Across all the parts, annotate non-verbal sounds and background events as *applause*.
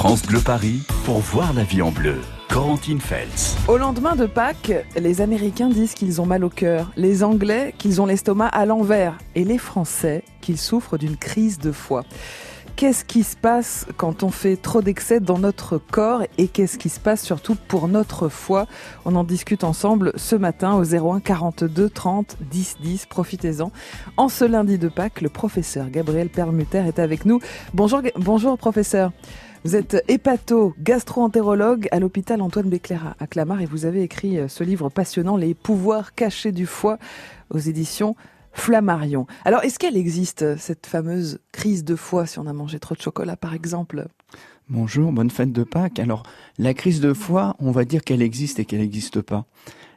France Bleu Paris pour voir la vie en bleu. Corentine Feltz. Au lendemain de Pâques, les Américains disent qu'ils ont mal au cœur, les Anglais qu'ils ont l'estomac à l'envers et les Français qu'ils souffrent d'une crise de foie. Qu'est-ce qui se passe quand on fait trop d'excès dans notre corps et qu'est-ce qui se passe surtout pour notre foie? On en discute ensemble ce matin au 01 42 30 10 10. Profitez-en. En ce lundi de Pâques, le professeur Gabriel Permuter est avec nous. Bonjour, bonjour professeur. Vous êtes hépato, gastro-entérologue à l'hôpital Antoine Béclair à Clamart et vous avez écrit euh, ce livre passionnant, Les pouvoirs cachés du foie, aux éditions Flammarion. Alors, est-ce qu'elle existe, cette fameuse crise de foie, si on a mangé trop de chocolat, par exemple? Bonjour, bonne fête de Pâques. Alors, la crise de foie, on va dire qu'elle existe et qu'elle n'existe pas.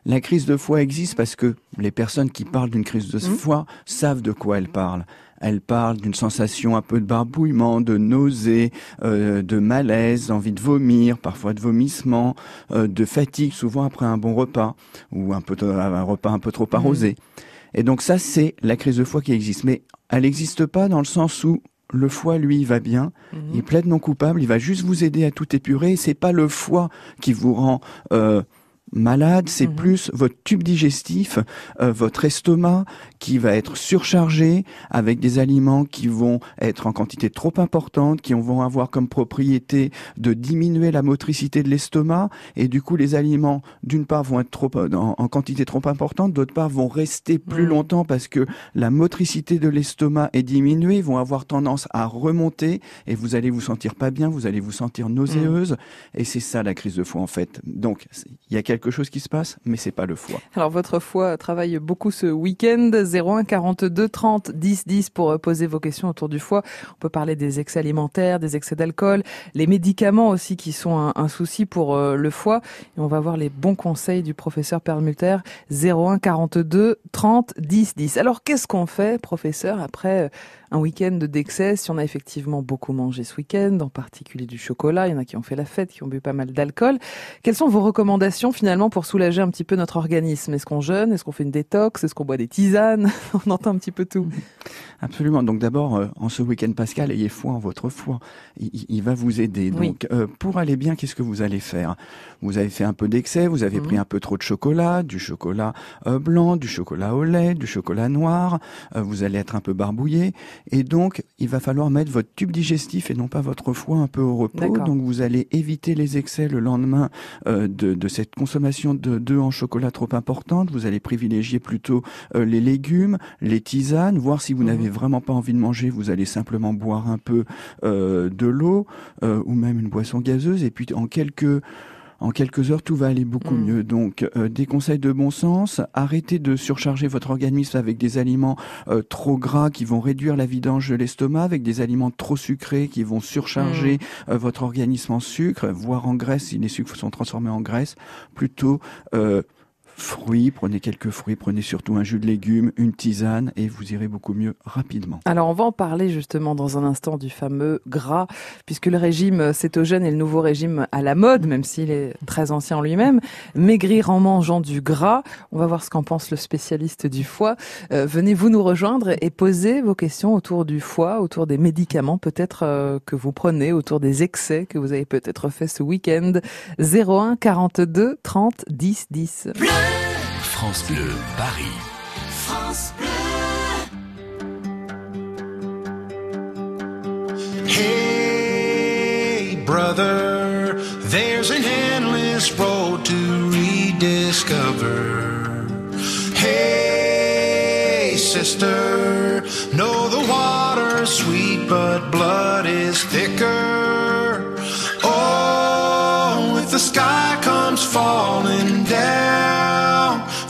La crise de foie existe parce que les personnes qui parlent d'une crise de mmh. foie savent de quoi elles parlent. Elle parle d'une sensation un peu de barbouillement, de nausée, euh, de malaise, envie de vomir, parfois de vomissement, euh, de fatigue, souvent après un bon repas ou un, peu, un repas un peu trop mmh. arrosé. Et donc ça, c'est la crise de foie qui existe. Mais elle n'existe pas dans le sens où le foie, lui, il va bien, mmh. il plaide non coupable, il va juste vous aider à tout épurer. C'est pas le foie qui vous rend euh, malade, c'est mhm. plus votre tube digestif, euh, votre estomac qui va être surchargé avec des aliments qui vont être en quantité trop importante, qui vont avoir comme propriété de diminuer la motricité de l'estomac et du coup les aliments d'une part vont être trop en, quantité trop importante, d'autre part vont rester plus mhm. longtemps parce que la motricité de l'estomac est diminuée, vont avoir tendance à remonter et vous allez vous sentir pas bien, vous allez vous sentir nauséeuse mhm. et c'est ça la crise de foie en fait. Donc il y a quelque chose qui se passe, mais c'est pas le foie. Alors votre foie travaille beaucoup ce week-end. 01 42 30 10 10 pour euh, poser vos questions autour du foie. On peut parler des excès alimentaires, des excès d'alcool, les médicaments aussi qui sont un, souci pour euh, le foie. Et on va voir les bons conseils du professeur Permuter. 01 42 30 10 10. Alors qu'est-ce qu'on fait, professeur, après euh, un week-end d'excès, si on a effectivement beaucoup mangé ce week-end, en particulier du chocolat, il y en a qui ont fait la fête, qui ont bu pas mal d'alcool. Quelles sont vos recommandations finalement pour soulager un petit peu notre organisme? Est-ce qu'on jeûne? Est-ce qu'on fait une détox? Est-ce qu'on boit des tisanes? *laughs* On entend un petit peu tout. Absolument. Donc d'abord, euh, en ce week-end pascal, ayez foi en votre foi. Il, va vous aider. Donc euh, pour aller bien, qu'est-ce que vous allez faire? Vous avez fait un peu d'excès, vous avez pris mhm. un peu trop de chocolat, du chocolat euh, blanc, du chocolat au lait, du chocolat noir. vous allez être un peu barbouillé. Et donc, il va falloir mettre votre tube digestif et non pas votre foie un peu au repos. Donc, vous allez éviter les excès le lendemain euh, de, de, cette consommation de d'œufs en chocolat trop importante. Vous allez privilégier plutôt euh, les légumes, les tisanes, voir si vous mhm. n'avez vraiment pas envie de manger, vous allez simplement boire un peu euh, de l'eau ou même une boisson gazeuse. Et puis, en quelques en quelques heures, tout va aller beaucoup mm. mieux. Donc, euh, des conseils de bon sens. Arrêtez de surcharger votre organisme avec des aliments euh, trop gras qui vont réduire la vidange de l'estomac, avec des aliments trop sucrés qui vont surcharger mm. euh, votre organisme en sucre, voire en graisse si les sucres sont transformés en graisse. Plutôt fruits, prenez quelques fruits, prenez surtout un jus de légumes, une tisane et vous irez beaucoup mieux rapidement. Alors on va en parler justement dans un instant du fameux gras, puisque le régime cétogène est le nouveau régime à la mode, même s'il est très ancien en lui-même. Maigrir en mangeant du gras, on va voir ce qu'en pense le spécialiste du foie. Euh, venez vous nous rejoindre et poser vos questions autour du foie, autour des médicaments peut-être euh, que vous prenez, autour des excès que vous avez peut-être fait ce week-end. 01 42 30 10 10. France Bleu, Paris. France Bleu. Hey, brother, there's an endless road to rediscover. Hey, sister, know the water's sweet, but blood is thicker. Oh, if the sky comes falling down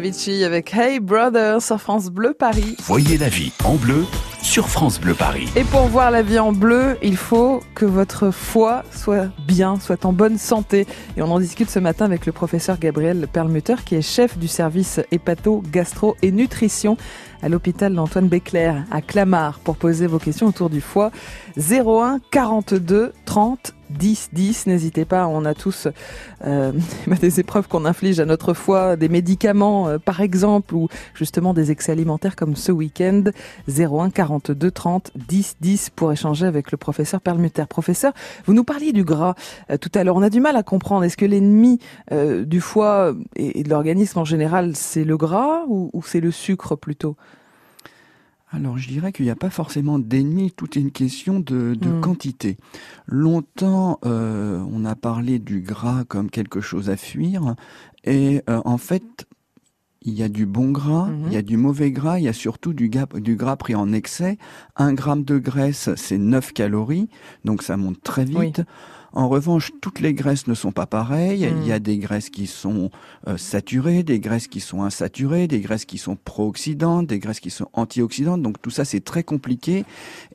Avicii avec Hey Brother sur France Bleu Paris. Voyez la vie en bleu sur France Bleu Paris. Et pour voir la vie en bleu, il faut que votre foie soit bien, soit en bonne santé. Et on en discute ce matin avec le professeur Gabriel Perlmutter, qui est chef du service hépato, gastro et nutrition à l'hôpital d'Antoine Béclair à Clamart pour poser vos questions autour du foie. 01 42 30 10 10. N'hésitez pas, on a tous euh, *laughs* des épreuves qu'on inflige à notre foie, des médicaments euh, par exemple, ou justement des excès alimentaires comme ce week-end. 01 42 30 10 10 pour échanger avec le professeur Perlmutter. Professeur, vous nous parliez du gras euh, tout à l'heure. On a du mal à comprendre. Est-ce que l'ennemi euh, du foie et, et de l'organisme en général, c'est le gras ou, ou c'est le sucre plutôt? Alors je dirais qu'il n'y a pas forcément d'ennemi, tout est une question de, de Mm. quantité. Longtemps, euh, on a parlé du gras comme quelque chose à fuir, et euh, en fait, il y a du bon gras, Mhm. il y a du mauvais gras, il y a surtout du, du gras pris en excès. Un gramme de graisse, c'est 9 calories, donc ça monte très vite. En revanche, toutes les graisses ne sont pas pareilles. Mm. Il y a des graisses qui sont euh, saturées, des graisses qui sont insaturées, des graisses qui sont pro-oxydantes, des graisses qui sont antioxydantes. Donc tout ça, c'est très compliqué.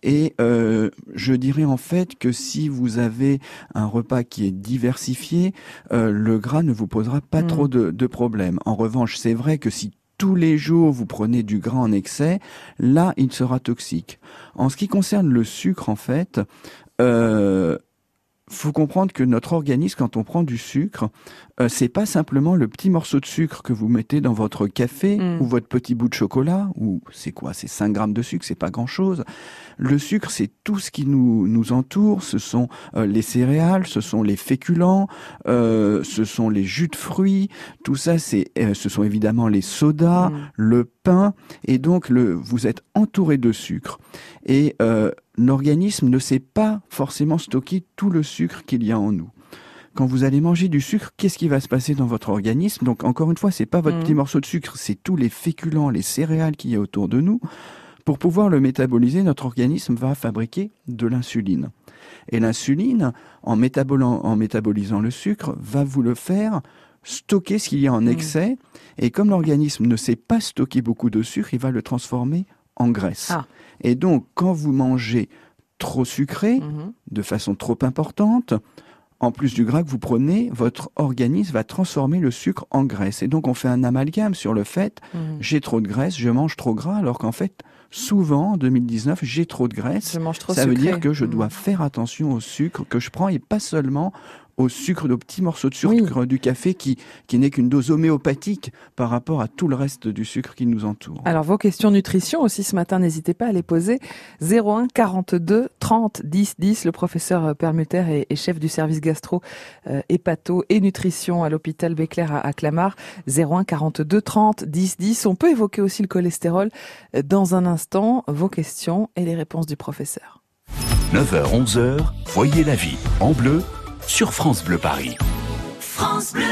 Et euh, je dirais en fait que si vous avez un repas qui est diversifié, euh, le gras ne vous posera pas Mm. trop de, de problèmes. En revanche, c'est vrai que si tous les jours vous prenez du gras en excès, là, il sera toxique. En ce qui concerne le sucre, en fait, euh, faut comprendre que notre organisme, quand on prend du sucre, euh, c'est pas simplement le petit morceau de sucre que vous mettez dans votre café Mm. ou votre petit bout de chocolat, ou c'est quoi C'est 5 grammes de sucre, c'est pas grand chose. Le sucre, c'est tout ce qui nous, nous entoure. Ce sont euh, les céréales, ce sont les féculents, euh, ce sont les jus de fruits. Tout ça, c'est, euh, ce sont évidemment les sodas, Mm. le pain, et donc le, vous êtes entouré de sucre. Et euh, l'organisme ne sait pas forcément stocker tout le sucre qu'il y a en nous. Quand vous allez manger du sucre, qu'est-ce qui va se passer dans votre organisme? Donc encore une fois, c'est pas votre Mhm. petit morceau de sucre, c'est tous les féculents, les céréales qu'il y a autour de nous. Pour pouvoir le métaboliser, notre organisme va fabriquer de l'insuline. Et l'insuline, en, métabolisant le sucre, va vous le faire stocker ce qu'il y a en Mhm. excès. Et comme l'organisme ne sait pas stocker beaucoup de sucre, il va le transformer en graisse. Ah. Et donc, quand vous mangez trop sucré, Mhm. de façon trop importante, en plus du gras que vous prenez, votre organisme va transformer le sucre en graisse. Et donc on fait un amalgame sur le fait, Mhm. j'ai trop de graisse, je mange trop gras, alors qu'en fait, souvent, en 2019, j'ai trop de graisse. Je mange trop Ça veut dire que je Mhm. dois faire attention au sucre que je prends et pas seulement au sucre, aux petits morceaux de sucre du café qui, qui n'est qu'une dose homéopathique par rapport à tout le reste du sucre qui nous entoure. Alors vos questions nutrition aussi ce matin, n'hésitez pas à les poser. 01 42 30 10 10. Le professeur Permuter est, chef du service gastro, euh, hépato et nutrition à l'hôpital Béclair à, à Clamart. 01 42 30 10 10. On peut évoquer aussi le cholestérol euh, dans un instant. Vos questions et les réponses du professeur. 9h-11h, voyez la vie en bleu sur France Bleu Paris. France Bleu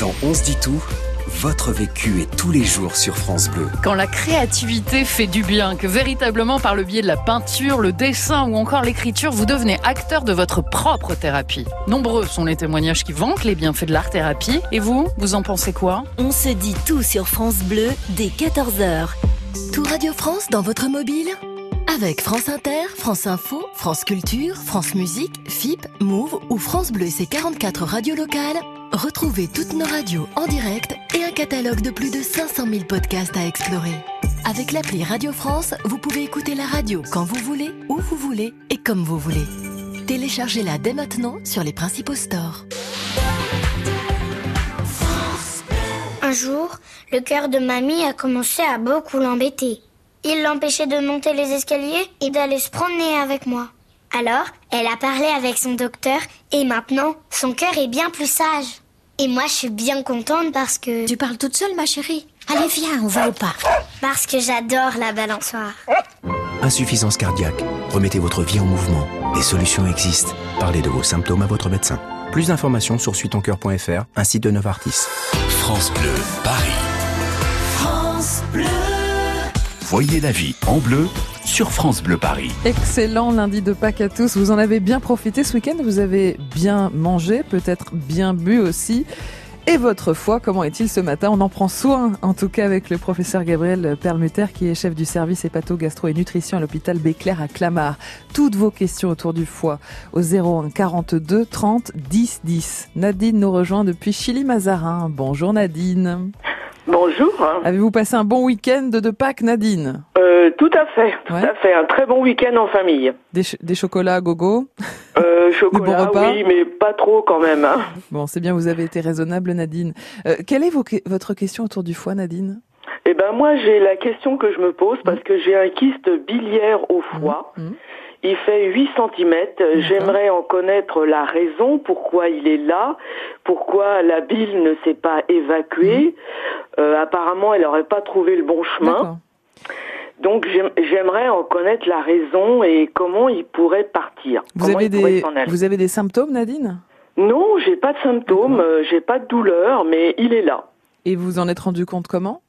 Dans On se dit tout, votre vécu est tous les jours sur France Bleu. Quand la créativité fait du bien, que véritablement par le biais de la peinture, le dessin ou encore l'écriture, vous devenez acteur de votre propre thérapie. Nombreux sont les témoignages qui vantent les bienfaits de l'art-thérapie. Et vous, vous en pensez quoi? On se dit tout sur France Bleu dès 14h. Tout Radio France dans votre mobile? Avec France Inter, France Info, France Culture, France Musique, FIP, Move ou France Bleu et ses 44 radios locales, retrouvez toutes nos radios en direct et un catalogue de plus de 500 000 podcasts à explorer. Avec l'appli Radio France, vous pouvez écouter la radio quand vous voulez, où vous voulez et comme vous voulez. Téléchargez-la dès maintenant sur les principaux stores. Un jour, le cœur de mamie a commencé à beaucoup l'embêter. Il l'empêchait de monter les escaliers et d'aller se promener avec moi. Alors, elle a parlé avec son docteur et maintenant, son cœur est bien plus sage. Et moi, je suis bien contente parce que... Tu parles toute seule, ma chérie Allez, viens, on va au parc. Parce que j'adore la balançoire. Insuffisance cardiaque. Remettez votre vie en mouvement. Des solutions existent. Parlez de vos symptômes à votre médecin. Plus d'informations sur suitoncoeur.fr, un site de Novartis. France Bleu, Paris. France Bleu. Voyez la vie en bleu sur France Bleu Paris. Excellent lundi de Pâques à tous. Vous en avez bien profité ce week-end. Vous avez bien mangé, peut-être bien bu aussi. Et votre foie, comment est-il ce matin? On en prend soin, en tout cas avec le professeur Gabriel Perlmutter, qui est chef du service hépato, gastro et nutrition à l'hôpital Béclair à Clamart. Toutes vos questions autour du foie au 01 42 30 10 10. Nadine nous rejoint depuis Chili-Mazarin. Bonjour Nadine. Bonjour. Avez-vous passé un bon week-end de Pâques, Nadine euh, Tout à fait, tout à fait. Un très bon week-end en famille. Des, des chocolats à gogo? Euh, *laughs* Chocolat, repas? oui, mais pas trop quand même. Hein. Bon, c'est bien, vous avez été raisonnable, Nadine. Euh, quelle est votre question autour du foie, Nadine? Eh ben moi, j'ai la question que je me pose parce que j'ai un kyste biliaire au foie. Mmh, mmh. Il fait 8 cm. J'aimerais en connaître la raison, pourquoi il est là, pourquoi la bile ne s'est pas évacuée. Mhm. Euh, apparemment, elle n'aurait pas trouvé le bon chemin. Donc j'aimerais en connaître la raison et comment il pourrait partir. Vous avez des vous avez des symptômes, Nadine? Non, j'ai pas de symptômes, euh, j'ai pas de douleur, mais il est là. Et vous en êtes rendu compte comment?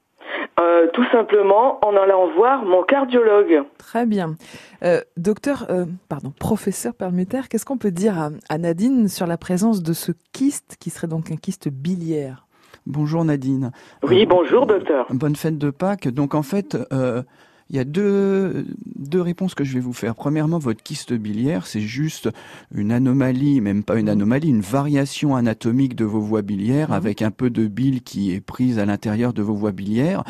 Euh, tout simplement en allant voir mon cardiologue. Très bien. Euh, docteur, euh, pardon, professeur Perlmutter, qu'est-ce qu'on peut dire à, Nadine sur la présence de ce kyste qui serait donc un kyste biliaire? Bonjour Nadine. Oui, bonjour docteur. Bonne fête de Pâques. Donc en fait, il y a deux, deux réponses que je vais vous faire. Premièrement, votre kyste biliaire, c'est juste une anomalie, même pas une mmh. anomalie, une variation anatomique de vos voies biliaires mmh. avec un peu de bile qui est prise à l'intérieur de vos voies biliaires,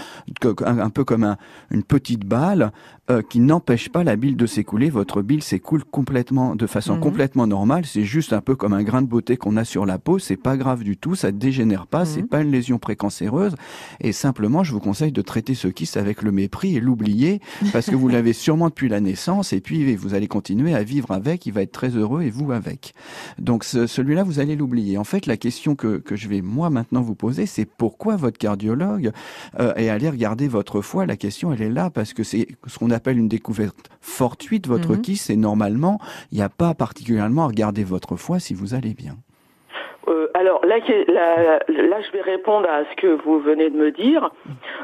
un, peu comme une petite balle euh, qui n'empêche pas la bile de s'écouler. Votre bile s'écoule complètement, de façon mmh. complètement normale. C'est juste un peu comme un grain de beauté qu'on a sur la peau. C'est pas grave du tout. Ça dégénère pas. C'est pas une lésion précancéreuse. Et simplement, je vous conseille de traiter ce kyste avec le mépris et l'oublier parce que vous *laughs* l'avez sûrement depuis la naissance et puis vous allez continuer à vivre avec, il va être très heureux et vous avec. Donc celui-là, vous allez l'oublier. En fait, la question que, que je vais moi maintenant vous poser, c'est pourquoi votre cardiologue euh, est allé regarder votre foie? La question, elle est là parce que c'est ce qu'on appelle une découverte fortuite. Votre mm et normalement, il n'y a pas particulièrement à regarder votre foie si vous allez bien. Euh, alors là, là, je vais répondre à ce que vous venez de me dire.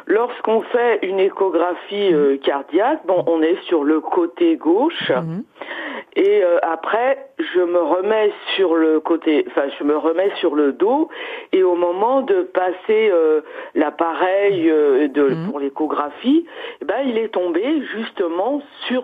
Lorsqu'on fait une échographie euh, cardiaque, bon, on est sur le côté gauche. Mhm. Et euh, après, je me remets sur le côté, enfin, je me remets sur le dos. Et au moment de passer l'appareil de mhm. pour l'échographie, eh ben, il est tombé justement sur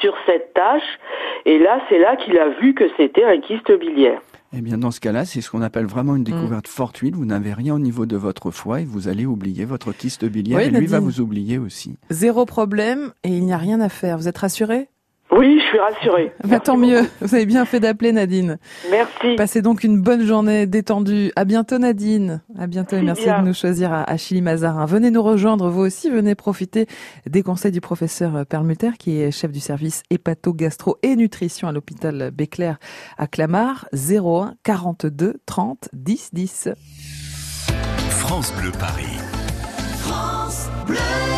sur cette tâche. Et là, c'est là qu'il a vu que c'était un kyste biliaire. Eh bien, dans ce cas-là, c'est ce qu'on appelle vraiment une mm. découverte fortuite. Vous n'avez rien au niveau de votre foie et vous allez oublier votre kyste biliaire et lui va vous oublier aussi. Zéro problème et il n'y a rien à faire. Vous êtes rassuré Oui, je suis rassurée. *laughs* Bah, tant mieux. Vous avez bien fait d'appeler Nadine. Merci. Passez donc une bonne journée détendue. À bientôt Nadine. À bientôt et merci de nous choisir à, Chili Mazarin. Venez nous rejoindre vous aussi. Venez profiter des conseils du professeur Perlmutter qui est chef du service hépato, gastro et nutrition à l'hôpital Béclair à Clamart. 01 42 30 10 10. France Bleu Paris. France Bleu.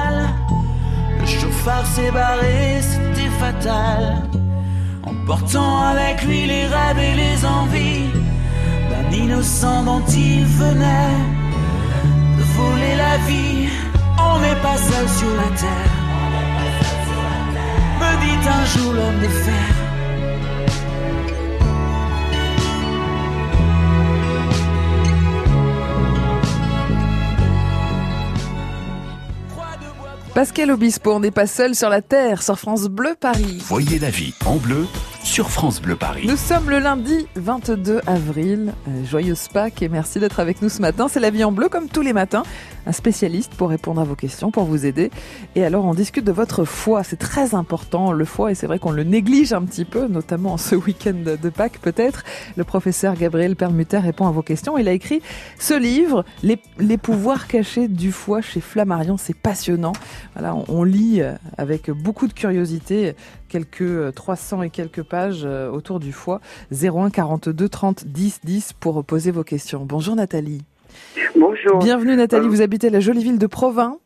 phare s'est barré, c'était fatal. Emportant avec lui les rêves et les envies d'un innocent dont il venait de voler la vie. On n'est pas seul sur la terre, me dit un jour l'homme de fer. Pascal Obispo, on n'est pas seul sur la Terre, sur France Bleu Paris. Voyez la vie en bleu sur France Bleu Paris. Nous sommes le lundi 22 avril. Euh, joyeuse Pâques et merci d'être avec nous ce matin. C'est la vie en bleu comme tous les matins un spécialiste pour répondre à vos questions, pour vous aider. Et alors, on discute de votre foi. C'est très important, le foie, et c'est vrai qu'on le néglige un petit peu, notamment ce week-end de Pâques peut-être. Le professeur Gabriel Permuter répond à vos questions. Il a écrit ce livre, Les, les pouvoirs cachés du foie chez Flammarion. C'est passionnant. Voilà, on, lit avec beaucoup de curiosité quelques 300 et quelques pages euh, autour du foie. 01 42 30 10 10 pour poser vos questions. Bonjour Nathalie. Bonjour. Bienvenue Nathalie, vous habitez la jolie ville de Provins.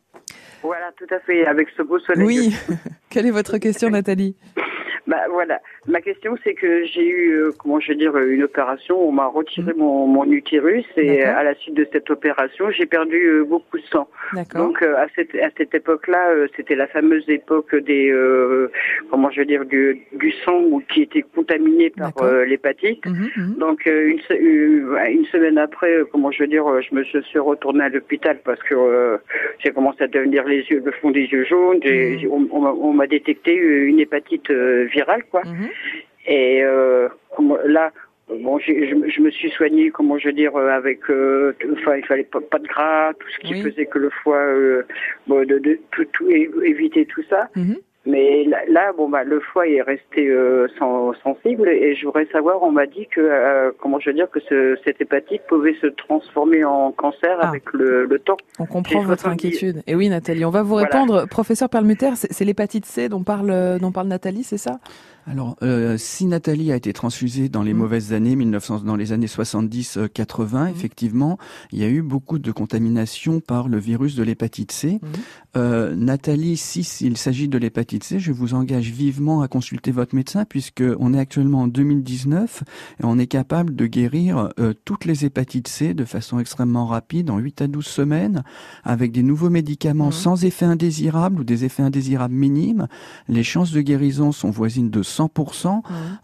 Voilà, tout à fait, avec ce beau soleil. Oui. *laughs* Quelle est votre question Nathalie? *laughs* Bah voilà. Ma question c'est que j'ai eu, euh, comment je vais dire, une opération. On m'a retiré mmh. mon, mon, utérus et à la suite de cette opération, j'ai perdu euh, beaucoup de sang. Donc euh, à cette à cette époque-là, c'était la fameuse époque des, comment je vais dire, du, du sang qui était contaminé par l'hépatite. Mmh, mmh. Donc une, une semaine après, comment je veux dire, je me suis retournée à l'hôpital parce que j'ai commencé à devenir les yeux, le fond des yeux jaunes. On, m'a détecté une hépatite virale, quoi. Et euh, là, bon, je, me suis soignée, comment je veux dire, euh, avec, euh, enfin, il fallait pas, de gras, tout ce qui faisait que le foie, bon, de, de tout, tout, éviter tout ça. Mhm. Mais là, bon bah le foie est resté euh, sensible et je voudrais savoir, on m'a dit que euh, comment je veux dire que ce, cette hépatite pouvait se transformer en cancer ah. avec le, le, temps. On comprend votre inquiétude. Et oui, Nathalie, on va vous répondre, professeur Perlmutter. C'est l'hépatite C dont parle dont parle Nathalie, c'est ça? Alors, euh, si Nathalie a été transfusée dans les mmh. mauvaises années, 1900, dans les années 70-80, mmh. effectivement, il y a eu beaucoup de contamination par le virus de l'hépatite C. Mmh. Euh, Nathalie, si s'il s'agit de l'hépatite C, je vous engage vivement à consulter votre médecin puisque on est actuellement en 2019 et on est capable de guérir euh, toutes les hépatites C de façon extrêmement rapide, en 8 à 12 semaines, avec des nouveaux médicaments sans effet indésirable ou des effets indésirables minimes. Les chances de guérison sont voisines de 100%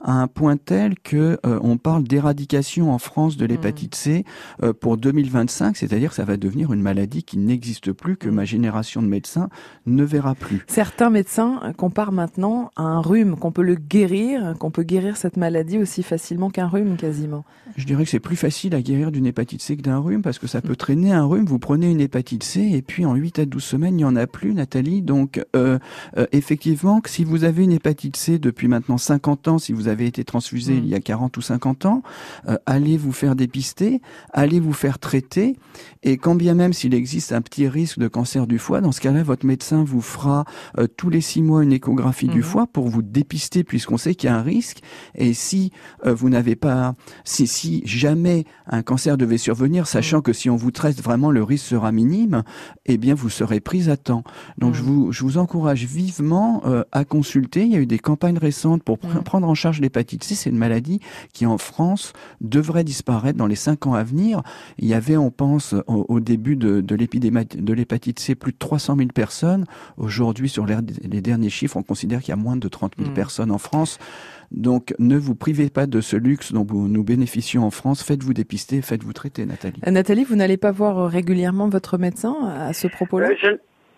à un point tel que euh, on parle d'éradication en France de l'hépatite C euh, pour 2025, c'est-à-dire que ça va devenir une maladie qui n'existe plus, que ma génération de médecins ne verra plus. Certains médecins comparent maintenant à un rhume, qu'on peut le guérir, qu'on peut guérir cette maladie aussi facilement qu'un rhume quasiment. Je dirais que c'est plus facile à guérir d'une hépatite C que d'un rhume parce que ça peut traîner un rhume. Vous prenez une hépatite C et puis en 8 à 12 semaines, il n'y en a plus, Nathalie. Donc euh, effectivement, si vous avez une hépatite C depuis maintenant maintenant 50 ans, si vous avez été transfusé il y a 40 ou 50 ans, euh, allez vous faire dépister, allez vous faire traiter, et quand bien même s'il existe un petit risque de cancer du foie, dans ce cas-là, votre médecin vous fera euh, tous les six mois une échographie du mhm. foie pour vous dépister, puisqu'on sait qu'il y a un risque, et si euh, vous n'avez pas, si, si jamais un cancer devait survenir, sachant mhm. que si on vous traite vraiment, le risque sera minime, eh bien vous serez prise à temps. Donc je, vous, je vous encourage vivement à consulter. Il y a eu des campagnes récentes pour mm. prendre en charge l'hépatite C. C'est une maladie qui en France devrait disparaître dans les cinq ans à venir. Il y avait, on pense, au, début de, de l'épidémie de l'hépatite C, plus de 300 000 personnes. Aujourd'hui, sur les derniers chiffres, on considère qu'il y a moins de 30 000 mm. personnes en France. Donc ne vous privez pas de ce luxe dont nous bénéficions en France. Faites-vous dépister, faites-vous traiter, Nathalie. Euh, Nathalie, vous n'allez pas voir régulièrement votre médecin à ce propos-là? Euh, je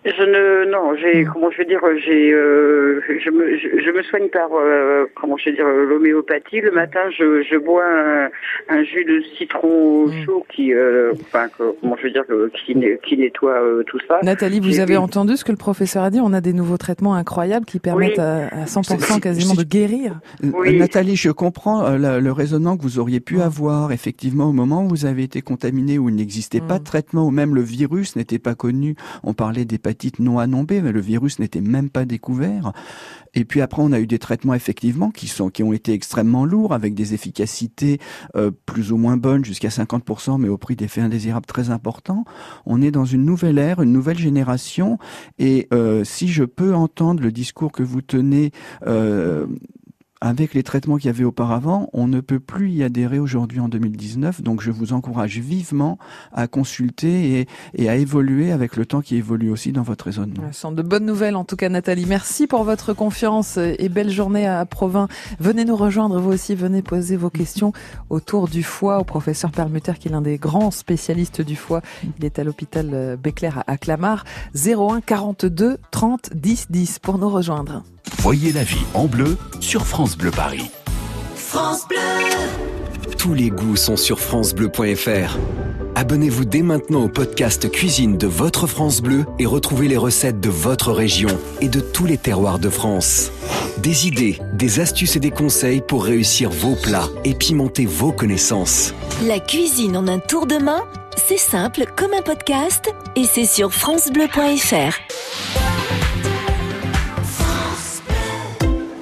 ne non, j'ai hmm. comment je vais dire, j'ai euh, je, me je, me soigne par euh, comment je vais dire l'homéopathie. Le matin, je, je bois un, un jus de citron hmm. chaud qui euh, enfin comment je vais dire qui, qui nettoie tout ça. Nathalie, vous avez entendu ce que le professeur a dit? On a des nouveaux traitements incroyables qui permettent à, 100% quasiment de guérir. Nathalie, je comprends le raisonnement que vous auriez pu hmm. avoir effectivement au moment où vous avez été contaminé où il n'existait pas de traitement ou même le virus n'était pas connu. On parlait des non A non B, mais le virus n'était même pas découvert. Et puis après, on a eu des traitements effectivement qui sont qui ont été extrêmement lourds, avec des efficacités euh, plus ou moins bonnes, jusqu'à 50%, mais au prix d'effets indésirables très importants. On est dans une nouvelle ère, une nouvelle génération, et euh, si je peux entendre le discours que vous tenez euh, avec les traitements qu'il y avait auparavant, on ne peut plus y adhérer aujourd'hui en 2019. Donc je vous encourage vivement à consulter et, à évoluer avec le temps qui évolue aussi dans votre raisonnement. Ce sont de bonnes nouvelles en tout cas Nathalie. Merci pour votre confiance et belle journée à Provins. Venez nous rejoindre vous aussi, venez poser vos questions *laughs* autour du foie au professeur Perlmutter qui est l'un des grands spécialistes du foie. Il est à l'hôpital Béclair à Clamart. 01 42 30 10 10 pour nous rejoindre. Voyez la vie en bleu sur France Bleu Paris. France Bleu. Tous les goûts sont sur francebleu.fr. Abonnez-vous dès maintenant au podcast Cuisine de votre France Bleu et retrouvez les recettes de votre région et de tous les terroirs de France. Des idées, des astuces et des conseils pour réussir vos plats et pimenter vos connaissances. La cuisine en un tour de main, c'est simple comme un podcast et c'est sur francebleu.fr.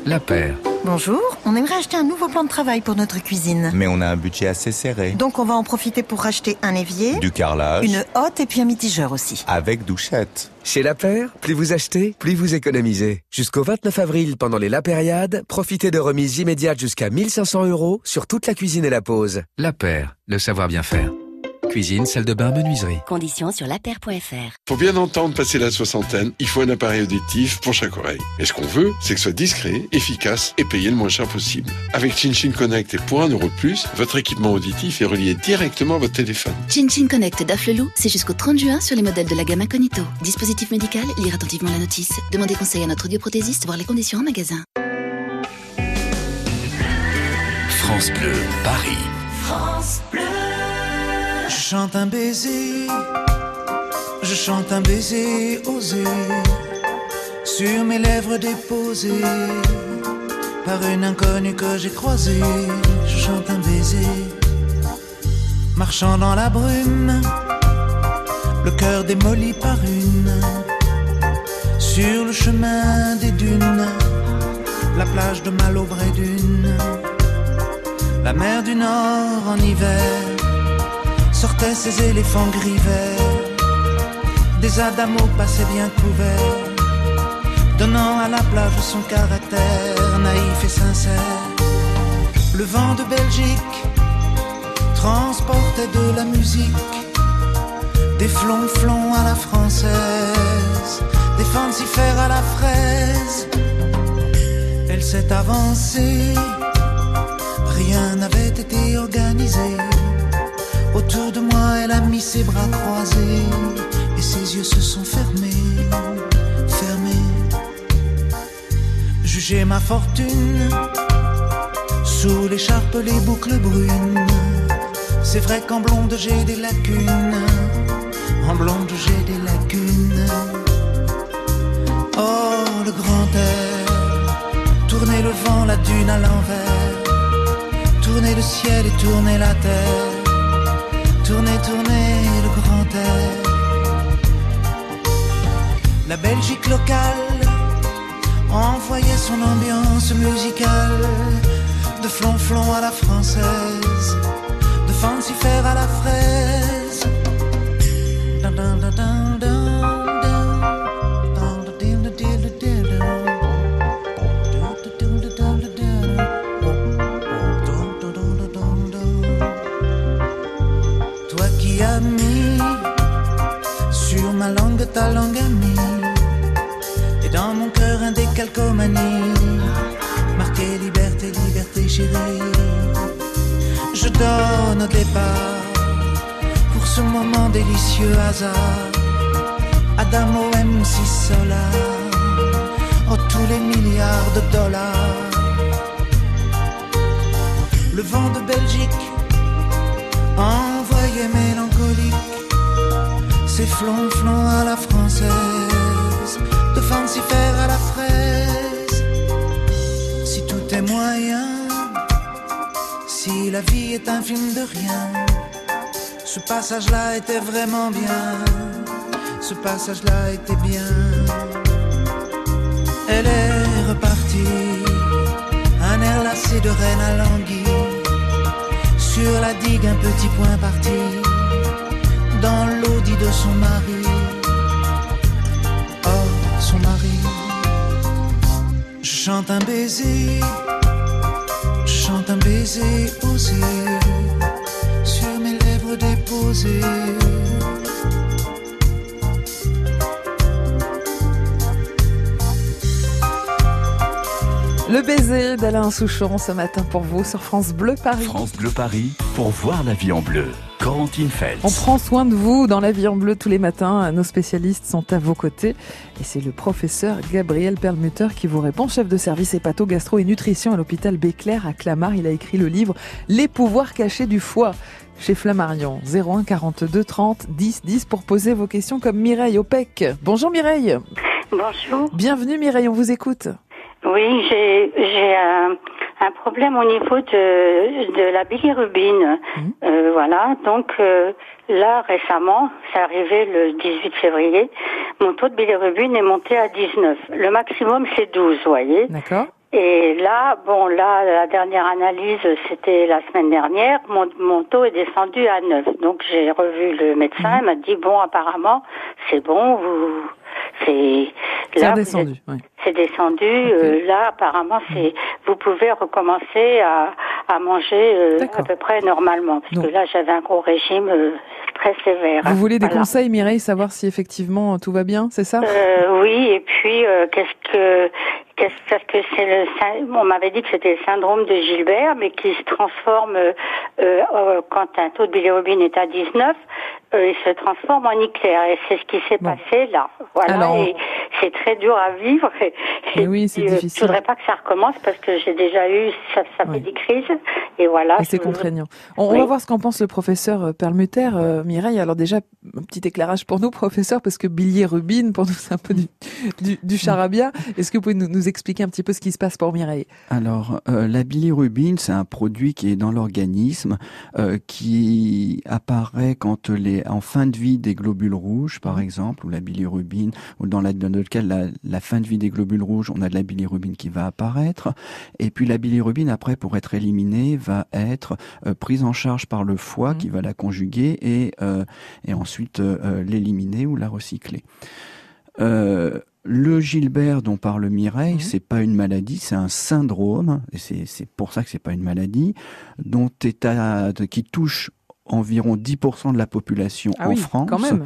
La paire. Bonjour. On aimerait acheter un nouveau plan de travail pour notre cuisine. Mais on a un budget assez serré. Donc on va en profiter pour racheter un évier, du carrelage, une hotte et puis un mitigeur aussi. Avec douchette. Chez La Paire, plus vous achetez, plus vous économisez. Jusqu'au 29 avril, pendant les La Périade, profitez de remises immédiates jusqu'à 1500 euros sur toute la cuisine et la pause. La Paire, le savoir bien faire. Cuisine, salle de bain, menuiserie. Conditions sur lapaire.fr. Pour bien entendre passer la soixantaine, il faut un appareil auditif pour chaque oreille. Et ce qu'on veut, c'est que ce soit discret, efficace et payé le moins cher possible. Avec ChinChin Connect et pour un euro de plus, votre équipement auditif est relié directement à votre téléphone. ChinChin Connect d'Afflelou, c'est jusqu'au 30 juin sur les modèles de la gamme Incognito. Dispositif médical, lire attentivement la notice. Demandez conseil à notre audioprothésiste, voir les conditions en magasin. France Bleu, Paris. France Bleu. Je chante un baiser, je chante un baiser osé sur mes lèvres déposées par une inconnue que j'ai croisée. Je chante un baiser, marchant dans la brume, le cœur démoli par une, sur le chemin des dunes, la plage de Malaubré d'une, la mer du Nord en hiver sortaient ces éléphants gris verts, des adamos passaient bien couverts, donnant à la plage son caractère naïf et sincère. Le vent de Belgique transportait de la musique, des flonflons à la française, des fancifères à la fraise. Elle s'est avancée, rien n'avait été organisé. Autour de moi, elle a mis ses bras croisés et ses yeux se sont fermés, fermés. Jugez ma fortune sous l'écharpe, les boucles brunes. C'est vrai qu'en blonde j'ai des lacunes, en blonde j'ai des lacunes. Oh, le grand air, tourner le vent, la dune à l'envers, tourner le ciel et tourner la terre tourner, tourner le grand air. La Belgique locale envoyait son ambiance musicale de flonflon à la française, de fancifère à la fraise. Ta langue amie Et dans mon cœur un décalcomanie Marqué liberté, liberté chérie. Je donne au départ Pour ce moment délicieux hasard. Adamo MC Solar Oh tous les milliards de dollars. Le vent de Belgique Envoyé mélancolique c'est flonflon à la française, de fancifère à la fraise. Si tout est moyen, si la vie est un film de rien, ce passage-là était vraiment bien, ce passage-là était bien. Elle est repartie, un air lassé de reine à languille, sur la digue un petit point parti de son mari. Oh, son mari. Je chante un baiser, je chante un baiser osé sur mes lèvres déposées. Le baiser d'Alain Souchon ce matin pour vous sur France Bleu Paris. France Bleu Paris pour voir la vie en bleu. Corentine Feltz. On prend soin de vous dans la vie en bleu tous les matins. Nos spécialistes sont à vos côtés. Et c'est le professeur Gabriel Perlmutter qui vous répond, chef de service hépato, gastro et nutrition à l'hôpital Béclair à Clamart. Il a écrit le livre Les pouvoirs cachés du foie chez Flammarion. 01 42 30 10 10 pour poser vos questions comme Mireille Opec. Bonjour Mireille. Bonjour. Bienvenue Mireille, on vous écoute. Oui, j'ai un, un, problème au niveau de, de la bilirubine. Euh, voilà, donc euh, là récemment, c'est arrivé le 18 février, mon taux de bilirubine est monté à 19. Le maximum c'est 12, vous voyez. D'accord. Et là, bon, là, la dernière analyse, c'était la semaine dernière. Mon, mon taux est descendu à 9. Donc j'ai revu le médecin. Il m'a dit bon, apparemment, c'est bon. Vous, c'est là. descendu. C'est descendu. Euh, là, apparemment, c'est. Vous pouvez recommencer à, à manger euh, à peu près normalement, parce que là, j'avais un gros régime euh, très sévère. Vous voulez des conseils, Mireille, savoir si effectivement tout va bien, c'est ça? Oui, et puis qu'est-ce que parce que c'est le on m'avait dit que c'était le syndrome de Gilbert, mais qui se transforme euh, quand un taux de bilirubine est à 19, euh, il se transforme en éclair. Et c'est ce qui s'est passé là. Voilà. et c'est très dur à vivre. Et, oui, c'est difficile. Je voudrais pas que ça recommence parce que j'ai déjà eu ça, ça fait des crises. Et voilà. c'est contraignant. On, va voir ce qu'en pense le professeur euh, Perlmutter, euh, Mireille. Alors déjà, un petit éclairage pour nous, professeur, parce que bilirubine, pour nous, c'est un peu du, du, du charabia. Est-ce que vous pouvez nous, nous, expliquer un petit peu ce qui se passe pour Mireille? Alors, euh, la bilirubine, c'est un produit qui est dans l'organisme, euh, qui apparaît quand les en fin de vie des globules rouges, par exemple, ou la bilirubine, ou dans, la, dans le cas la, la fin de vie des globules rouges, on a de la bilirubine qui va apparaître. Et puis la bilirubine, après, pour être éliminée, va être euh, prise en charge par le foie mmh. qui va la conjuguer et, et ensuite euh, l'éliminer ou la recycler. Le Gilbert dont parle Mireille, mmh. c'est pas une maladie, c'est un syndrome, et c'est pour ça que c'est pas une maladie, dont est à, qui touche environ 10% de la population ah en oui, France. Quand même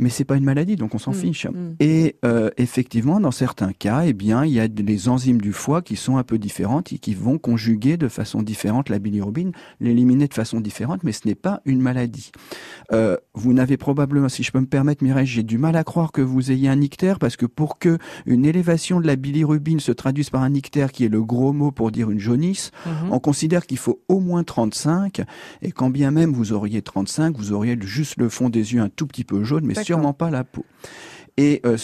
mais c'est pas une maladie, donc on s'en Mm, fiche. mm. Et euh, effectivement, dans certains cas, eh bien, il y a les enzymes du foie qui sont un peu différentes et qui vont conjuguer de façon différente la bilirubine, l'éliminer de façon différente, mais ce n'est pas une maladie. Euh, vous n'avez probablement, si je peux me permettre, Mireille, j'ai du mal à croire que vous ayez un ictère parce que pour que une élévation de la bilirubine se traduise par un ictère, qui est le gros mot pour dire une jaunisse, Mhm. on considère qu'il faut au moins 35 et quand bien même vous auriez 35, vous auriez juste le fond des yeux un tout petit peu jaune, mais. Sûrement pas la peau. Et euh,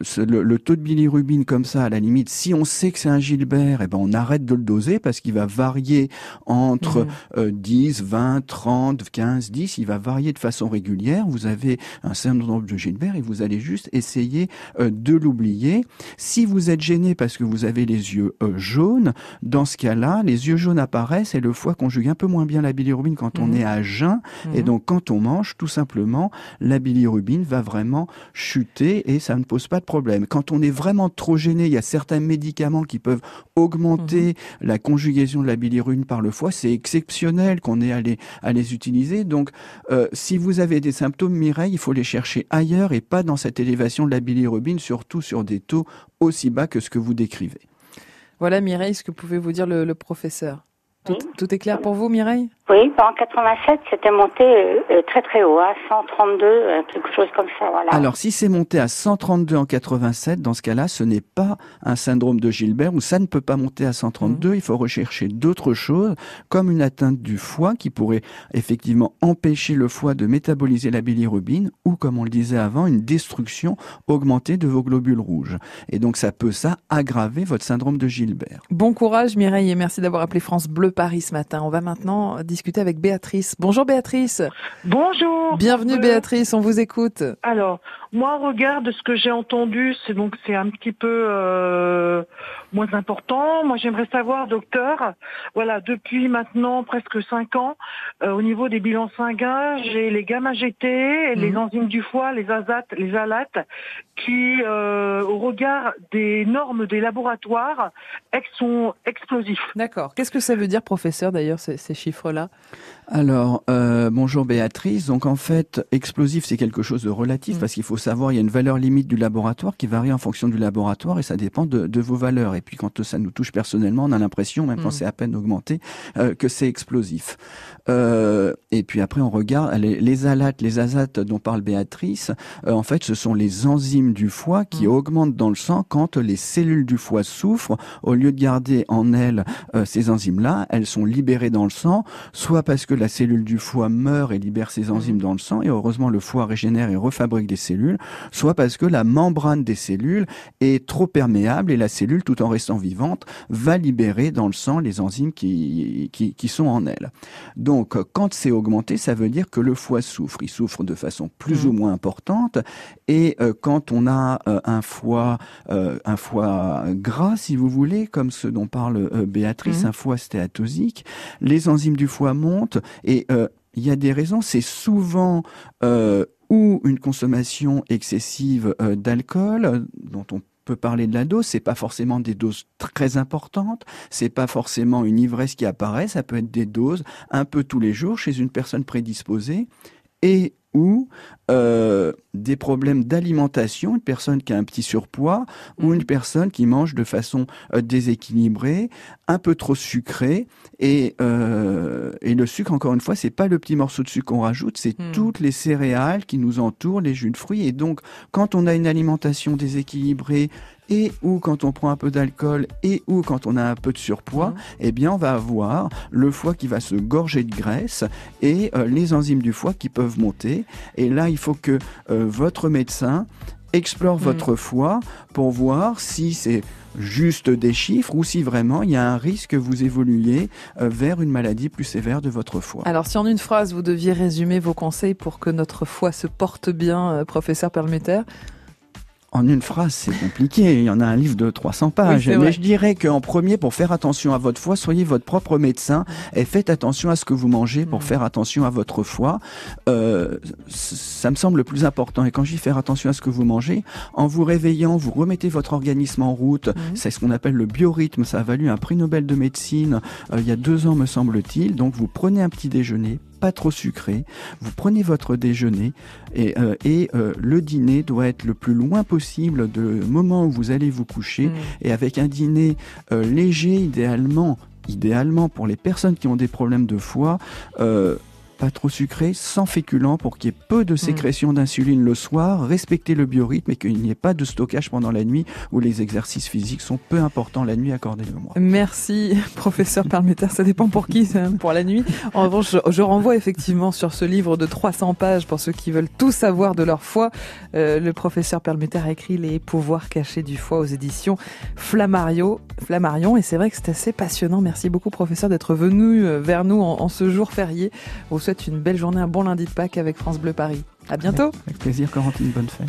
le, le taux de bilirubine comme ça, à la limite, si on sait que c'est un Gilbert, eh ben on arrête de le doser parce qu'il va varier entre Mhm. euh, 10, 20, 30, 15, 10. Il va varier de façon régulière. Vous avez un syndrome de Gilbert et vous allez juste essayer euh, de l'oublier. Si vous êtes gêné parce que vous avez les yeux euh, jaunes, dans ce cas-là, les yeux jaunes apparaissent et le foie conjugue un peu moins bien la bilirubine quand on Mhm. est à jeun. Et Mhm. donc, quand on mange, tout simplement, la bilirubine va vraiment chuter et ça ne pose pas de problème. Quand on est vraiment trop gêné, il y a certains médicaments qui peuvent augmenter la conjugaison de la bilirubine par le foie. C'est exceptionnel qu'on ait à les, à les utiliser. Donc, euh, si vous avez des symptômes, Mireille, il faut les chercher ailleurs et pas dans cette élévation de la bilirubine, surtout sur des taux aussi bas que ce que vous décrivez. Voilà, Mireille, ce que pouvez vous dire le, le professeur. Tout, tout est clair pour vous, Mireille? Oui, bah, en 87, c'était monté euh, euh, très très haut, à 132, euh, quelque chose comme ça, voilà. Alors, si c'est monté à 132 en 87, dans ce cas-là, ce n'est pas un syndrome de Gilbert ou ça ne peut pas monter à 132. Il faut rechercher d'autres choses, comme une atteinte du foie qui pourrait effectivement empêcher le foie de métaboliser la bilirubine ou, comme on le disait avant, une destruction augmentée de vos globules rouges. Et donc, ça peut, ça, aggraver votre syndrome de Gilbert. Bon courage, Mireille, et merci d'avoir appelé France Bleu Paris ce matin. On va maintenant discuter avec Béatrice. Bonjour, Béatrice. Bonjour. Bienvenue. Béatrice. On vous écoute. Alors, moi, au regard de ce que j'ai entendu, c'est donc c'est un petit peu euh, moins important. Moi, j'aimerais savoir, docteur, voilà, depuis maintenant presque cinq ans, euh, au niveau des bilans sanguins, j'ai les gamma GT, les enzymes du foie, les azates, les alates, qui, euh, au regard des normes des laboratoires, sont explosifs. D'accord. Qu'est-ce que ça veut dire, professeur, d'ailleurs, ces, ces chiffres-là? Alors, euh, bonjour Béatrice. Donc en fait, explosif, c'est quelque chose de relatif Mm. parce qu'il faut savoir, il y a une valeur limite du laboratoire qui varie en fonction du laboratoire et ça dépend de, de vos valeurs. Et puis quand ça nous touche personnellement, on a l'impression, même Mm. quand c'est à peine augmenté, euh, que c'est explosif. Euh, et puis après, on regarde les, les alates, les azates dont parle Béatrice. euh, en fait, ce sont les enzymes du foie qui Mm. augmentent dans le sang quand les cellules du foie souffrent. Au lieu de garder en elles ces enzymes-là, elles sont libérées dans le sang soit parce que la cellule du foie meurt et libère ses enzymes Mhm. dans le sang, et heureusement le foie régénère et refabrique des cellules, soit parce que la membrane des cellules est trop perméable et la cellule, tout en restant vivante, va libérer dans le sang les enzymes qui, qui, qui sont en elle. Donc, quand c'est augmenté, ça veut dire que le foie souffre. Il souffre de façon plus ou moins importante. Et euh, quand on a euh, un foie, euh, un foie gras, si vous voulez, comme ce dont parle Béatrice, Mhm. un foie stéatosique, les enzymes du foie montent et il y a des raisons. C'est souvent euh, ou une consommation excessive euh, d'alcool, dont on peut parler de la dose, c'est pas forcément des doses très importantes, c'est pas forcément une ivresse qui apparaît, ça peut être des doses un peu tous les jours chez une personne prédisposée. Et ou euh, des problèmes d'alimentation, une personne qui a un petit surpoids ou une personne qui mange de façon euh, déséquilibrée, un peu trop sucrée et, euh, et le sucre encore une fois c'est pas le petit morceau de sucre qu'on rajoute, c'est Hmm. toutes les céréales qui nous entourent, les jus de fruits et donc quand on a une alimentation déséquilibrée et ou quand on prend un peu d'alcool et ou quand on a un peu de surpoids, eh bien on va avoir le foie qui va se gorger de graisse et euh, les enzymes du foie qui peuvent monter. Et là, il faut que euh, votre médecin explore votre foie pour voir si c'est juste des chiffres ou si vraiment il y a un risque que vous évoluiez euh, vers une maladie plus sévère de votre foie. Alors, si en une phrase, vous deviez résumer vos conseils pour que notre foie se porte bien, euh, professeur Perlmutter, En une phrase, c'est compliqué. Il y en a un livre de 300 pages. Mais je dirais qu'en premier, pour faire attention à votre foie, soyez votre propre médecin et faites attention à ce que vous mangez Mm. pour faire attention à votre foie. Euh, ça me semble le plus important. Et quand je dis faire attention à ce que vous mangez, en vous réveillant, vous remettez votre organisme en route. Mm. C'est ce qu'on appelle le biorhythme. Ça a valu un prix Nobel de médecine euh, il y a deux ans, me semble-t-il. Donc vous prenez un petit déjeuner pas trop sucré. Vous prenez votre déjeuner et, euh, et euh, le dîner doit être le plus loin possible du moment où vous allez vous coucher Mm. et avec un dîner euh, léger idéalement. Idéalement pour les personnes qui ont des problèmes de foie, pas trop sucré, sans féculents pour qu'il y ait peu de sécrétion d'insuline le soir, respecter le biorhythme et qu'il n'y ait pas de stockage pendant la nuit où les exercices physiques sont peu importants la nuit, accordez-le moi. Merci, *laughs* professeur Perlmutter. Ça dépend pour qui, pour la nuit. En revanche, je, renvoie effectivement sur ce livre de 300 pages pour ceux qui veulent tout savoir de leur foie. Euh, le professeur Perlmutter a écrit Les pouvoirs cachés du foie aux éditions Flammario, Flammarion. Et c'est vrai que c'est assez passionnant. Merci beaucoup, professeur, d'être venu euh, vers nous en, en ce jour férié. Souhaite une belle journée, un bon lundi de Pâques avec France Bleu Paris. À bientôt. Avec plaisir, Corentine, bonne fête.